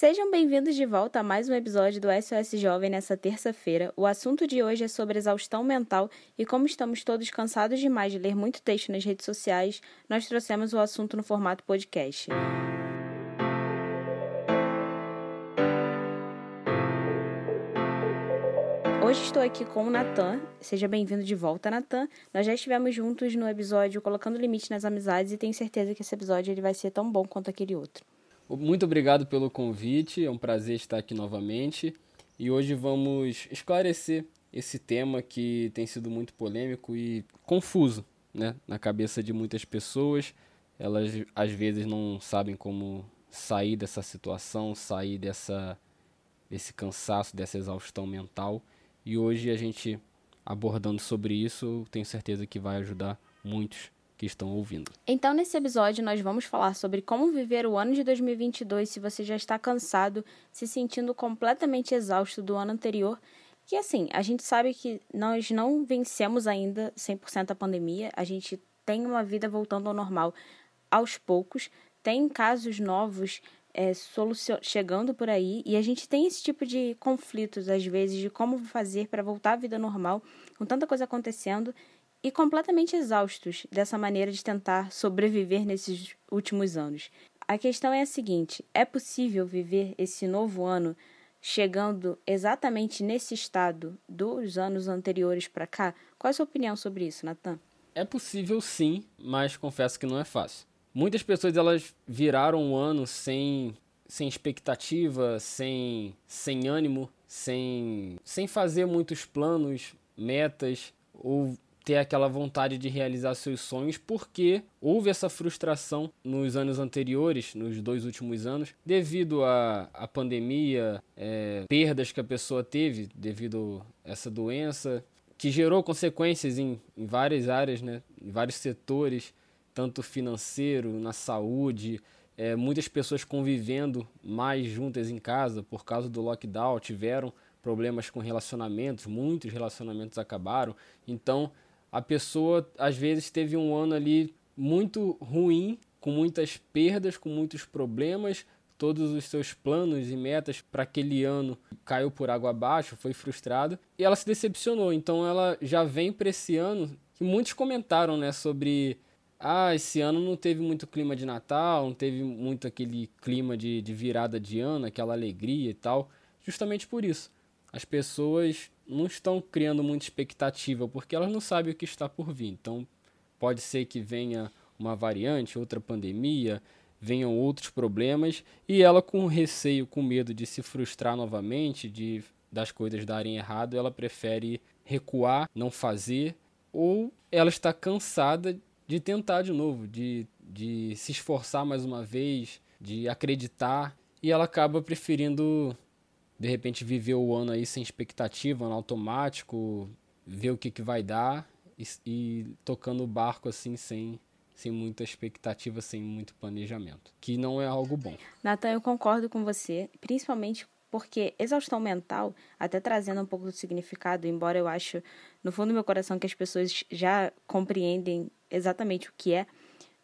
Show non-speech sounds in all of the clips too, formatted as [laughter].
Sejam bem-vindos de volta a mais um episódio do SOS Jovem nessa terça-feira. O assunto de hoje é sobre exaustão mental e como estamos todos cansados demais de ler muito texto nas redes sociais, nós trouxemos o assunto no formato podcast. Hoje estou aqui com o Natan. Seja bem-vindo de volta, Natan. Nós já estivemos juntos no episódio Colocando Limite nas Amizades e tenho certeza que esse episódio ele vai ser tão bom quanto aquele outro. Muito obrigado pelo convite, é um prazer estar aqui novamente. E hoje vamos esclarecer esse tema que tem sido muito polêmico e confuso né, na cabeça de muitas pessoas. Elas às vezes não sabem como sair dessa situação, sair dessa, desse cansaço, dessa exaustão mental. E hoje a gente abordando sobre isso, tenho certeza que vai ajudar muitos que estão ouvindo. Então, nesse episódio, nós vamos falar sobre como viver o ano de 2022 se você já está cansado, se sentindo completamente exausto do ano anterior. Que assim, a gente sabe que nós não vencemos ainda 100% a pandemia, a gente tem uma vida voltando ao normal aos poucos, tem casos novos é, chegando por aí e a gente tem esse tipo de conflitos às vezes de como fazer para voltar à vida normal com tanta coisa acontecendo e completamente exaustos dessa maneira de tentar sobreviver nesses últimos anos. A questão é a seguinte: é possível viver esse novo ano chegando exatamente nesse estado dos anos anteriores para cá? Qual é a sua opinião sobre isso, Natan? É possível sim, mas confesso que não é fácil. Muitas pessoas elas viraram o ano sem, sem expectativa, sem, sem ânimo, sem, sem fazer muitos planos, metas ou ter aquela vontade de realizar seus sonhos, porque houve essa frustração nos anos anteriores, nos dois últimos anos, devido à, à pandemia, é, perdas que a pessoa teve devido a essa doença, que gerou consequências em, em várias áreas, né, em vários setores, tanto financeiro, na saúde, é, muitas pessoas convivendo mais juntas em casa por causa do lockdown, tiveram problemas com relacionamentos, muitos relacionamentos acabaram. Então, a pessoa às vezes teve um ano ali muito ruim, com muitas perdas, com muitos problemas, todos os seus planos e metas para aquele ano caiu por água abaixo, foi frustrado e ela se decepcionou. Então ela já vem para esse ano que muitos comentaram, né, sobre ah, esse ano não teve muito clima de Natal, não teve muito aquele clima de, de virada de ano, aquela alegria e tal, justamente por isso. As pessoas não estão criando muita expectativa porque elas não sabem o que está por vir. Então, pode ser que venha uma variante, outra pandemia, venham outros problemas e ela com receio, com medo de se frustrar novamente, de das coisas darem errado, ela prefere recuar, não fazer, ou ela está cansada de tentar de novo, de, de se esforçar mais uma vez, de acreditar, e ela acaba preferindo de repente viver o ano aí sem expectativa, no automático, ver o que, que vai dar e, e tocando o barco assim sem, sem muita expectativa, sem muito planejamento, que não é algo bom. Natan, eu concordo com você, principalmente porque exaustão mental, até trazendo um pouco do significado, embora eu acho no fundo do meu coração que as pessoas já compreendem exatamente o que é,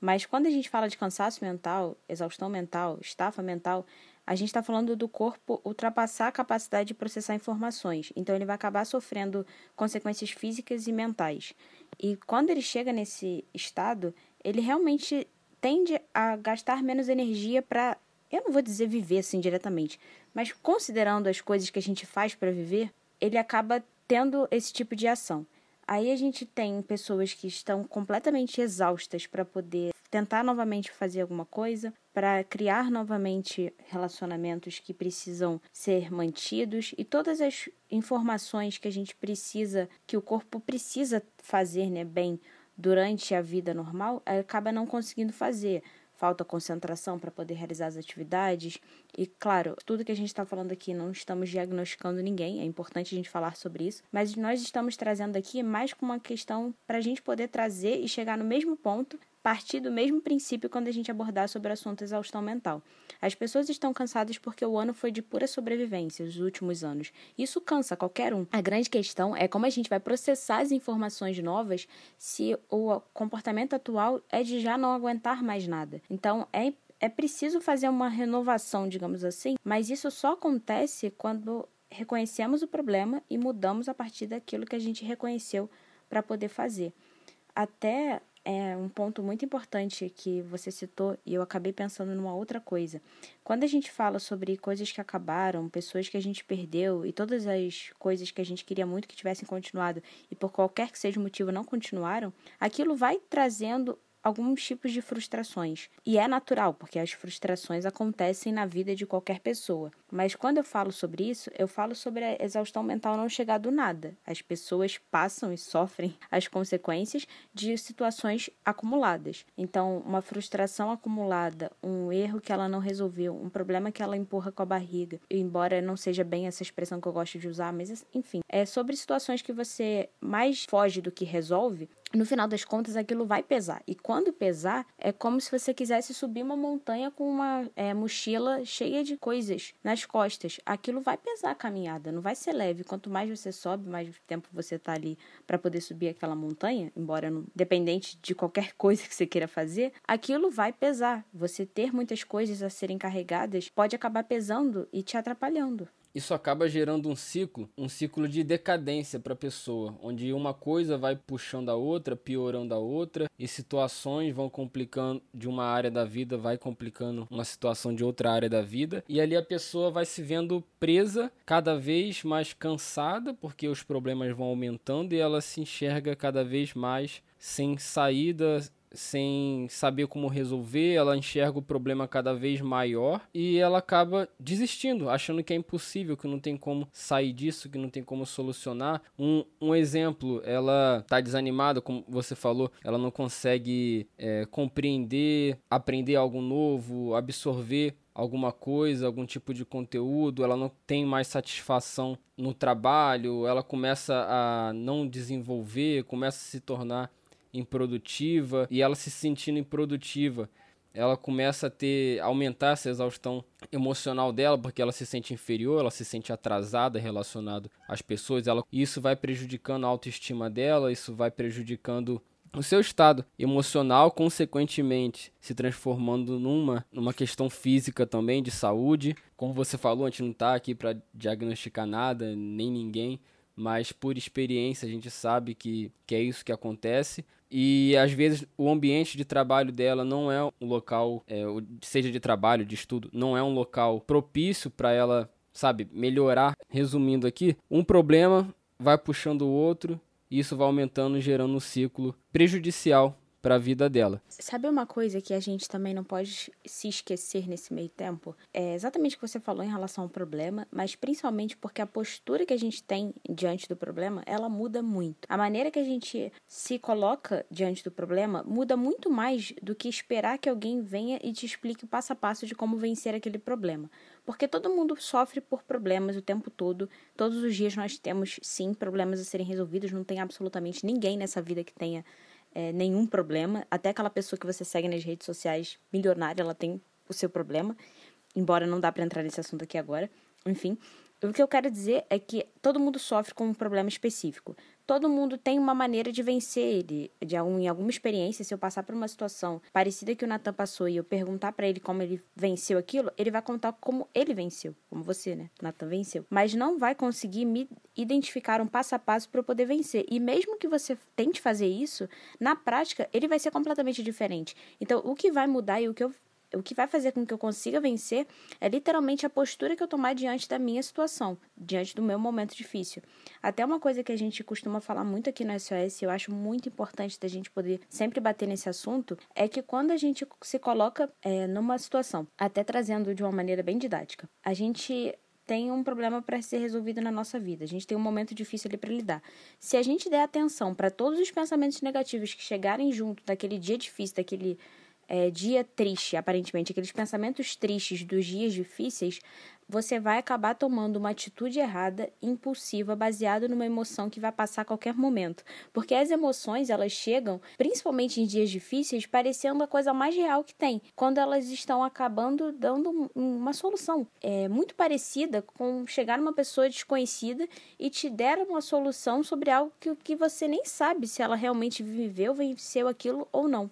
mas quando a gente fala de cansaço mental, exaustão mental, estafa mental, a gente está falando do corpo ultrapassar a capacidade de processar informações. Então, ele vai acabar sofrendo consequências físicas e mentais. E quando ele chega nesse estado, ele realmente tende a gastar menos energia para, eu não vou dizer viver assim diretamente, mas considerando as coisas que a gente faz para viver, ele acaba tendo esse tipo de ação. Aí a gente tem pessoas que estão completamente exaustas para poder tentar novamente fazer alguma coisa, para criar novamente relacionamentos que precisam ser mantidos e todas as informações que a gente precisa, que o corpo precisa fazer né, bem durante a vida normal, acaba não conseguindo fazer falta concentração para poder realizar as atividades. E, claro, tudo que a gente está falando aqui não estamos diagnosticando ninguém, é importante a gente falar sobre isso, mas nós estamos trazendo aqui mais com uma questão para a gente poder trazer e chegar no mesmo ponto partir do mesmo princípio quando a gente abordar sobre o assunto exaustão mental. As pessoas estão cansadas porque o ano foi de pura sobrevivência, os últimos anos. Isso cansa qualquer um. A grande questão é como a gente vai processar as informações novas se o comportamento atual é de já não aguentar mais nada. Então, é é preciso fazer uma renovação, digamos assim, mas isso só acontece quando reconhecemos o problema e mudamos a partir daquilo que a gente reconheceu para poder fazer. Até é um ponto muito importante que você citou e eu acabei pensando numa outra coisa. Quando a gente fala sobre coisas que acabaram, pessoas que a gente perdeu e todas as coisas que a gente queria muito que tivessem continuado e por qualquer que seja o motivo não continuaram, aquilo vai trazendo alguns tipos de frustrações. E é natural, porque as frustrações acontecem na vida de qualquer pessoa. Mas quando eu falo sobre isso, eu falo sobre a exaustão mental não chegar do nada. As pessoas passam e sofrem as consequências de situações acumuladas. Então, uma frustração acumulada, um erro que ela não resolveu, um problema que ela empurra com a barriga, embora não seja bem essa expressão que eu gosto de usar, mas enfim, é sobre situações que você mais foge do que resolve, no final das contas aquilo vai pesar. E quando pesar, é como se você quisesse subir uma montanha com uma é, mochila cheia de coisas nas costas. Aquilo vai pesar a caminhada, não vai ser leve. Quanto mais você sobe, mais tempo você tá ali para poder subir aquela montanha, embora não, dependente de qualquer [laughs] coisa que você queira fazer, aquilo vai pesar. Você ter muitas coisas a serem carregadas pode acabar pesando e te atrapalhando isso acaba gerando um ciclo, um ciclo de decadência para a pessoa, onde uma coisa vai puxando a outra, piorando a outra, e situações vão complicando de uma área da vida, vai complicando uma situação de outra área da vida, e ali a pessoa vai se vendo presa, cada vez mais cansada, porque os problemas vão aumentando e ela se enxerga cada vez mais sem saída, sem saber como resolver, ela enxerga o problema cada vez maior e ela acaba desistindo, achando que é impossível, que não tem como sair disso, que não tem como solucionar. Um, um exemplo, ela está desanimada, como você falou, ela não consegue é, compreender, aprender algo novo, absorver alguma coisa, algum tipo de conteúdo, ela não tem mais satisfação no trabalho, ela começa a não desenvolver, começa a se tornar improdutiva e ela se sentindo improdutiva, ela começa a ter aumentar essa exaustão emocional dela porque ela se sente inferior, ela se sente atrasada relacionado às pessoas, ela isso vai prejudicando a autoestima dela, isso vai prejudicando o seu estado emocional, consequentemente, se transformando numa, numa questão física também de saúde. Como você falou, a gente não está aqui para diagnosticar nada, nem ninguém, mas por experiência a gente sabe que, que é isso que acontece. E às vezes o ambiente de trabalho dela não é um local, é, seja de trabalho, de estudo, não é um local propício para ela, sabe, melhorar. Resumindo aqui, um problema vai puxando o outro, e isso vai aumentando, gerando um ciclo prejudicial para a vida dela. Sabe uma coisa que a gente também não pode se esquecer nesse meio tempo? É exatamente o que você falou em relação ao problema, mas principalmente porque a postura que a gente tem diante do problema, ela muda muito. A maneira que a gente se coloca diante do problema muda muito mais do que esperar que alguém venha e te explique o passo a passo de como vencer aquele problema. Porque todo mundo sofre por problemas o tempo todo. Todos os dias nós temos, sim, problemas a serem resolvidos. Não tem absolutamente ninguém nessa vida que tenha é, nenhum problema. Até aquela pessoa que você segue nas redes sociais, milionária, ela tem o seu problema. Embora não dá para entrar nesse assunto aqui agora. Enfim, o que eu quero dizer é que todo mundo sofre com um problema específico todo mundo tem uma maneira de vencer ele. De algum, em alguma experiência, se eu passar por uma situação parecida que o Nathan passou e eu perguntar para ele como ele venceu aquilo, ele vai contar como ele venceu, como você, né? Nathan venceu. Mas não vai conseguir me identificar um passo a passo para eu poder vencer. E mesmo que você tente fazer isso, na prática ele vai ser completamente diferente. Então, o que vai mudar e o que eu o que vai fazer com que eu consiga vencer é literalmente a postura que eu tomar diante da minha situação, diante do meu momento difícil. Até uma coisa que a gente costuma falar muito aqui no SOS, eu acho muito importante da gente poder sempre bater nesse assunto, é que quando a gente se coloca é, numa situação, até trazendo de uma maneira bem didática, a gente tem um problema para ser resolvido na nossa vida. A gente tem um momento difícil ali para lidar. Se a gente der atenção para todos os pensamentos negativos que chegarem junto daquele dia difícil, daquele é, dia triste, aparentemente, aqueles pensamentos tristes dos dias difíceis, você vai acabar tomando uma atitude errada, impulsiva, baseada numa emoção que vai passar a qualquer momento. Porque as emoções, elas chegam, principalmente em dias difíceis, parecendo a coisa mais real que tem, quando elas estão acabando dando uma solução. É muito parecida com chegar numa pessoa desconhecida e te der uma solução sobre algo que, que você nem sabe se ela realmente viveu, venceu aquilo ou não.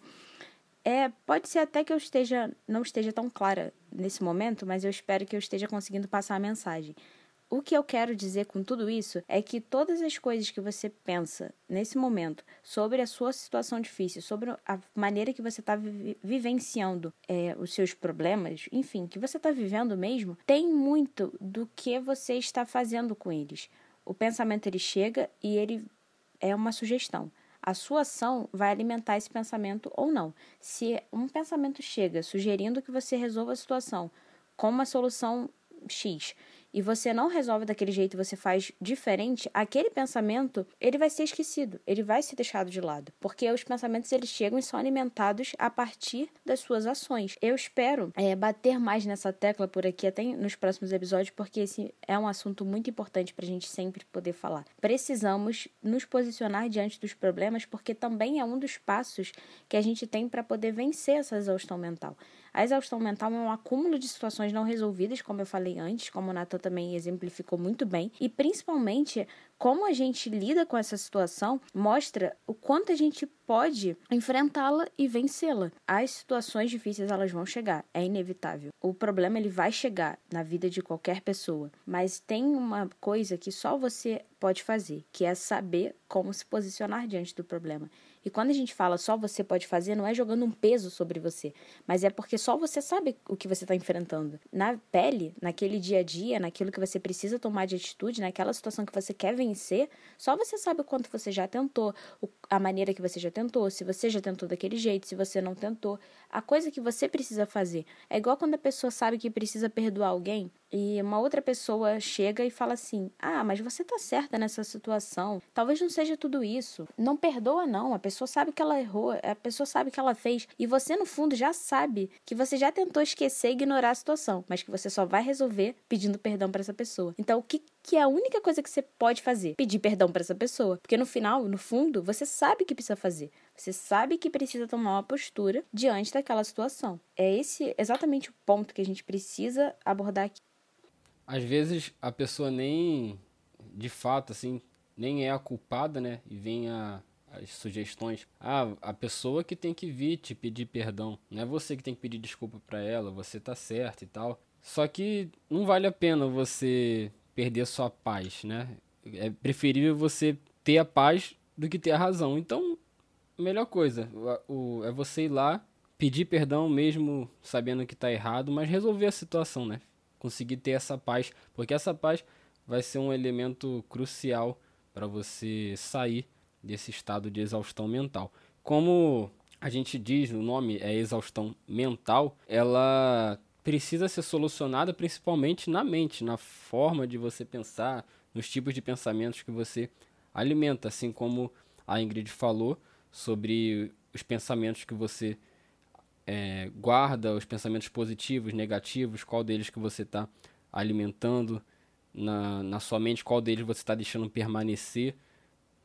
É, pode ser até que eu esteja não esteja tão clara nesse momento, mas eu espero que eu esteja conseguindo passar a mensagem. O que eu quero dizer com tudo isso é que todas as coisas que você pensa nesse momento sobre a sua situação difícil, sobre a maneira que você está vi vivenciando é, os seus problemas, enfim, que você está vivendo mesmo, tem muito do que você está fazendo com eles. O pensamento ele chega e ele é uma sugestão. A sua ação vai alimentar esse pensamento ou não. Se um pensamento chega sugerindo que você resolva a situação com uma solução X e você não resolve daquele jeito, você faz diferente, aquele pensamento, ele vai ser esquecido, ele vai ser deixado de lado, porque os pensamentos eles chegam e são alimentados a partir das suas ações. Eu espero é, bater mais nessa tecla por aqui até nos próximos episódios, porque esse é um assunto muito importante para a gente sempre poder falar. Precisamos nos posicionar diante dos problemas, porque também é um dos passos que a gente tem para poder vencer essa exaustão mental. A exaustão mental é um acúmulo de situações não resolvidas, como eu falei antes, como o Nathan também exemplificou muito bem, e principalmente como a gente lida com essa situação mostra o quanto a gente pode enfrentá-la e vencê-la. As situações difíceis elas vão chegar, é inevitável. O problema ele vai chegar na vida de qualquer pessoa, mas tem uma coisa que só você pode fazer, que é saber como se posicionar diante do problema. E quando a gente fala só você pode fazer, não é jogando um peso sobre você, mas é porque só você sabe o que você está enfrentando. Na pele, naquele dia a dia, naquilo que você precisa tomar de atitude, naquela situação que você quer vencer, só você sabe o quanto você já tentou, a maneira que você já tentou, se você já tentou daquele jeito, se você não tentou. A coisa que você precisa fazer. É igual quando a pessoa sabe que precisa perdoar alguém e uma outra pessoa chega e fala assim: Ah, mas você tá certa nessa situação. Talvez não seja tudo isso. Não perdoa, não. A pessoa sabe que ela errou, a pessoa sabe que ela fez. E você, no fundo, já sabe que você já tentou esquecer e ignorar a situação, mas que você só vai resolver pedindo perdão para essa pessoa. Então, o que, que é a única coisa que você pode fazer? Pedir perdão para essa pessoa. Porque no final, no fundo, você sabe que precisa fazer. Você sabe que precisa tomar uma postura diante daquela situação. É esse exatamente o ponto que a gente precisa abordar aqui às vezes a pessoa nem, de fato, assim, nem é a culpada, né? E vem a, as sugestões. Ah, a pessoa que tem que vir te pedir perdão. Não é você que tem que pedir desculpa para ela, você tá certo e tal. Só que não vale a pena você perder sua paz, né? É preferível você ter a paz do que ter a razão. Então, melhor coisa o, é você ir lá, pedir perdão mesmo sabendo que tá errado, mas resolver a situação, né? Conseguir ter essa paz, porque essa paz vai ser um elemento crucial para você sair desse estado de exaustão mental. Como a gente diz, o nome é exaustão mental, ela precisa ser solucionada principalmente na mente, na forma de você pensar, nos tipos de pensamentos que você alimenta, assim como a Ingrid falou sobre os pensamentos que você é, guarda os pensamentos positivos, negativos, qual deles que você está alimentando na, na sua mente, qual deles você está deixando permanecer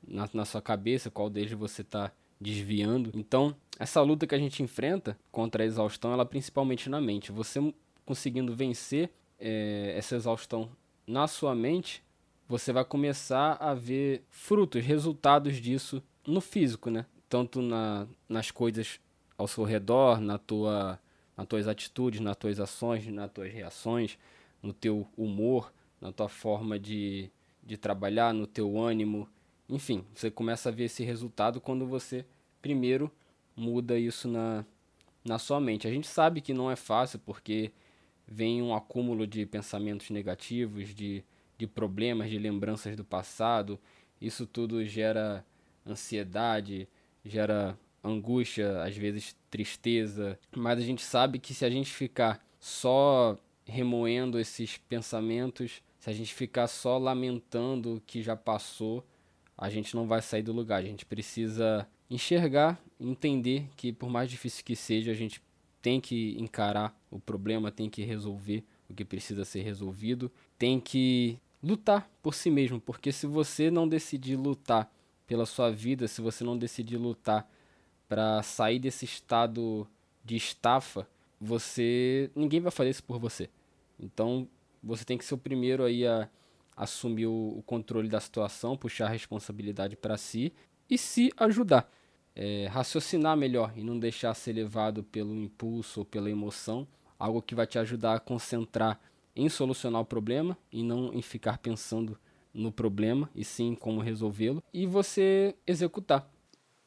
na, na sua cabeça, qual deles você está desviando. Então, essa luta que a gente enfrenta contra a exaustão, ela é principalmente na mente. Você conseguindo vencer é, essa exaustão na sua mente, você vai começar a ver frutos, resultados disso no físico, né? Tanto na, nas coisas ao seu redor, na tua, nas tuas atitudes, nas tuas ações, nas tuas reações, no teu humor, na tua forma de, de trabalhar, no teu ânimo. Enfim, você começa a ver esse resultado quando você primeiro muda isso na, na sua mente. A gente sabe que não é fácil porque vem um acúmulo de pensamentos negativos, de, de problemas, de lembranças do passado. Isso tudo gera ansiedade, gera angústia, às vezes tristeza, mas a gente sabe que se a gente ficar só remoendo esses pensamentos, se a gente ficar só lamentando o que já passou, a gente não vai sair do lugar. A gente precisa enxergar, entender que por mais difícil que seja, a gente tem que encarar o problema, tem que resolver o que precisa ser resolvido, tem que lutar por si mesmo, porque se você não decidir lutar pela sua vida, se você não decidir lutar para sair desse estado de estafa, você ninguém vai fazer isso por você. Então, você tem que ser o primeiro aí a assumir o, o controle da situação, puxar a responsabilidade para si e se ajudar. é, raciocinar melhor e não deixar ser levado pelo impulso ou pela emoção, algo que vai te ajudar a concentrar em solucionar o problema e não em ficar pensando no problema e sim como resolvê-lo e você executar.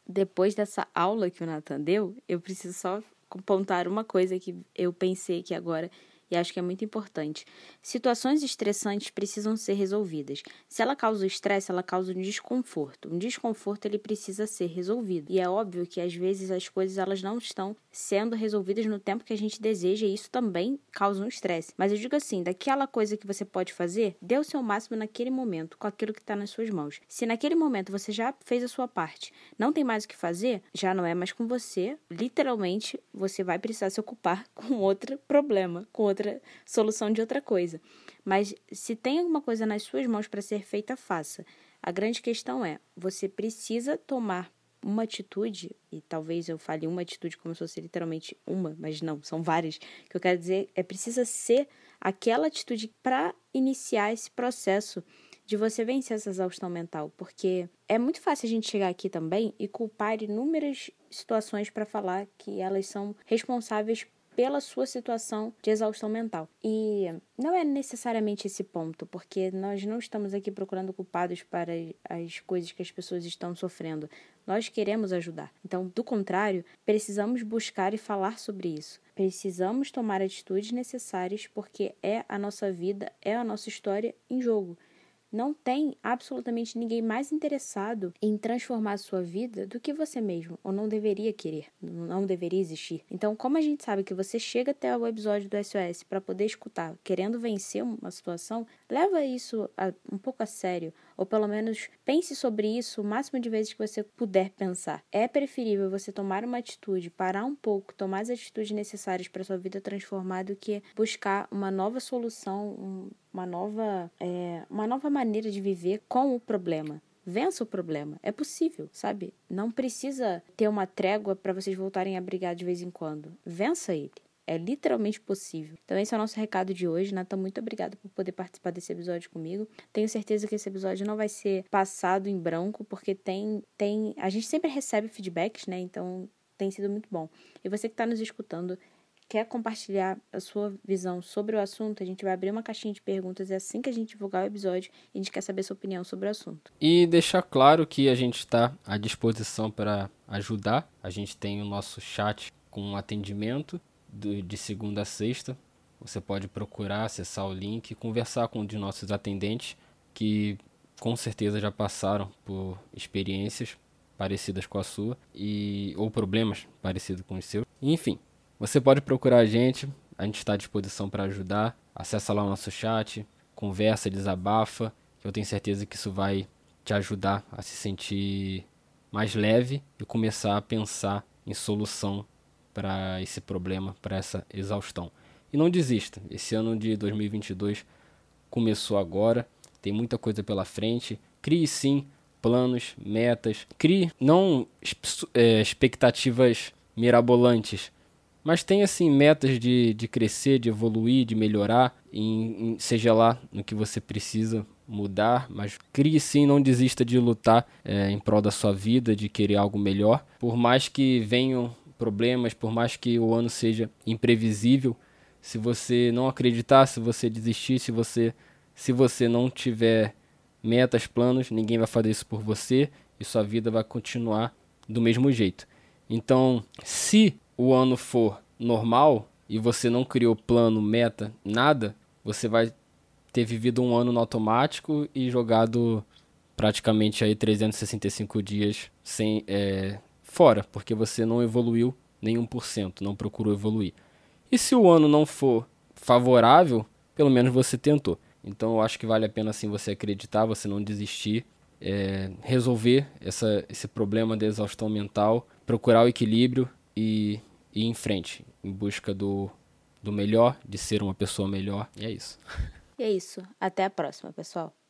Depois dessa aula que o Nathan deu, eu preciso só apontar uma coisa que eu pensei que agora e acho que é muito importante. Situações estressantes precisam ser resolvidas. Se ela causa estresse, ela causa um desconforto. Um desconforto ele precisa ser resolvido. E é óbvio que às vezes as coisas elas não estão sendo resolvidas no tempo que a gente deseja e isso também causa um estresse. Mas eu digo assim, daquela coisa que você pode fazer, dê o seu máximo naquele momento, com aquilo que está nas suas mãos. Se naquele momento você já fez a sua parte, não tem mais o que fazer, já não é mais com você. Literalmente, você vai precisar se ocupar [laughs] com outro problema, com outra outra solução de outra coisa. Mas se tem alguma coisa nas suas mãos para ser feita, faça. A grande questão é, você precisa tomar uma atitude, e talvez eu fale uma atitude como se fosse literalmente uma, mas não, são várias, que eu quero dizer é precisa ser aquela atitude para iniciar esse processo de você vencer essa exaustão mental, porque é muito fácil a gente chegar aqui também e culpar inúmeras situações para falar que elas são responsáveis pela sua situação de exaustão mental. E não é necessariamente esse ponto, porque nós não estamos aqui procurando culpados para as coisas que as pessoas estão sofrendo. Nós queremos ajudar. Então, do contrário, precisamos buscar e falar sobre isso. Precisamos tomar atitudes necessárias porque é a nossa vida, é a nossa história em jogo. Não tem absolutamente ninguém mais interessado em transformar a sua vida do que você mesmo, ou não deveria querer, não deveria existir. Então, como a gente sabe que você chega até o episódio do SOS para poder escutar, querendo vencer uma situação, leva isso a, um pouco a sério, ou pelo menos pense sobre isso o máximo de vezes que você puder pensar. É preferível você tomar uma atitude, parar um pouco, tomar as atitudes necessárias para sua vida transformar do que buscar uma nova solução, um, uma nova, é, uma nova maneira de viver com o problema. Vença o problema. É possível, sabe? Não precisa ter uma trégua para vocês voltarem a brigar de vez em quando. Vença ele. É literalmente possível. Então, esse é o nosso recado de hoje. Natan, muito obrigada por poder participar desse episódio comigo. Tenho certeza que esse episódio não vai ser passado em branco, porque tem. tem a gente sempre recebe feedbacks, né? Então, tem sido muito bom. E você que está nos escutando, quer compartilhar a sua visão sobre o assunto, a gente vai abrir uma caixinha de perguntas é assim que a gente divulgar o episódio e a gente quer saber sua opinião sobre o assunto. E deixar claro que a gente está à disposição para ajudar. A gente tem o nosso chat com atendimento de segunda a sexta. Você pode procurar, acessar o link conversar com um de nossos atendentes que com certeza já passaram por experiências parecidas com a sua e ou problemas parecidos com os seus. Enfim, você pode procurar a gente, a gente está à disposição para ajudar. Acesse lá o nosso chat, conversa, desabafa, que eu tenho certeza que isso vai te ajudar a se sentir mais leve e começar a pensar em solução para esse problema, para essa exaustão. E não desista, esse ano de 2022 começou agora, tem muita coisa pela frente. Crie sim planos, metas, crie não é, expectativas mirabolantes, mas tem assim metas de, de crescer, de evoluir, de melhorar, em, em, seja lá no que você precisa mudar, mas crie sim, não desista de lutar é, em prol da sua vida, de querer algo melhor. Por mais que venham problemas, por mais que o ano seja imprevisível, se você não acreditar, se você desistir, se você, se você não tiver metas, planos, ninguém vai fazer isso por você e sua vida vai continuar do mesmo jeito. Então, se o ano for normal e você não criou plano, meta, nada, você vai ter vivido um ano no automático e jogado praticamente aí 365 dias sem é, fora, porque você não evoluiu nenhum por cento, não procurou evoluir. E se o ano não for favorável, pelo menos você tentou. Então eu acho que vale a pena sim você acreditar, você não desistir, é, resolver essa, esse problema da exaustão mental, procurar o equilíbrio e ir em frente, em busca do, do melhor, de ser uma pessoa melhor. E é isso. E é isso. Até a próxima, pessoal.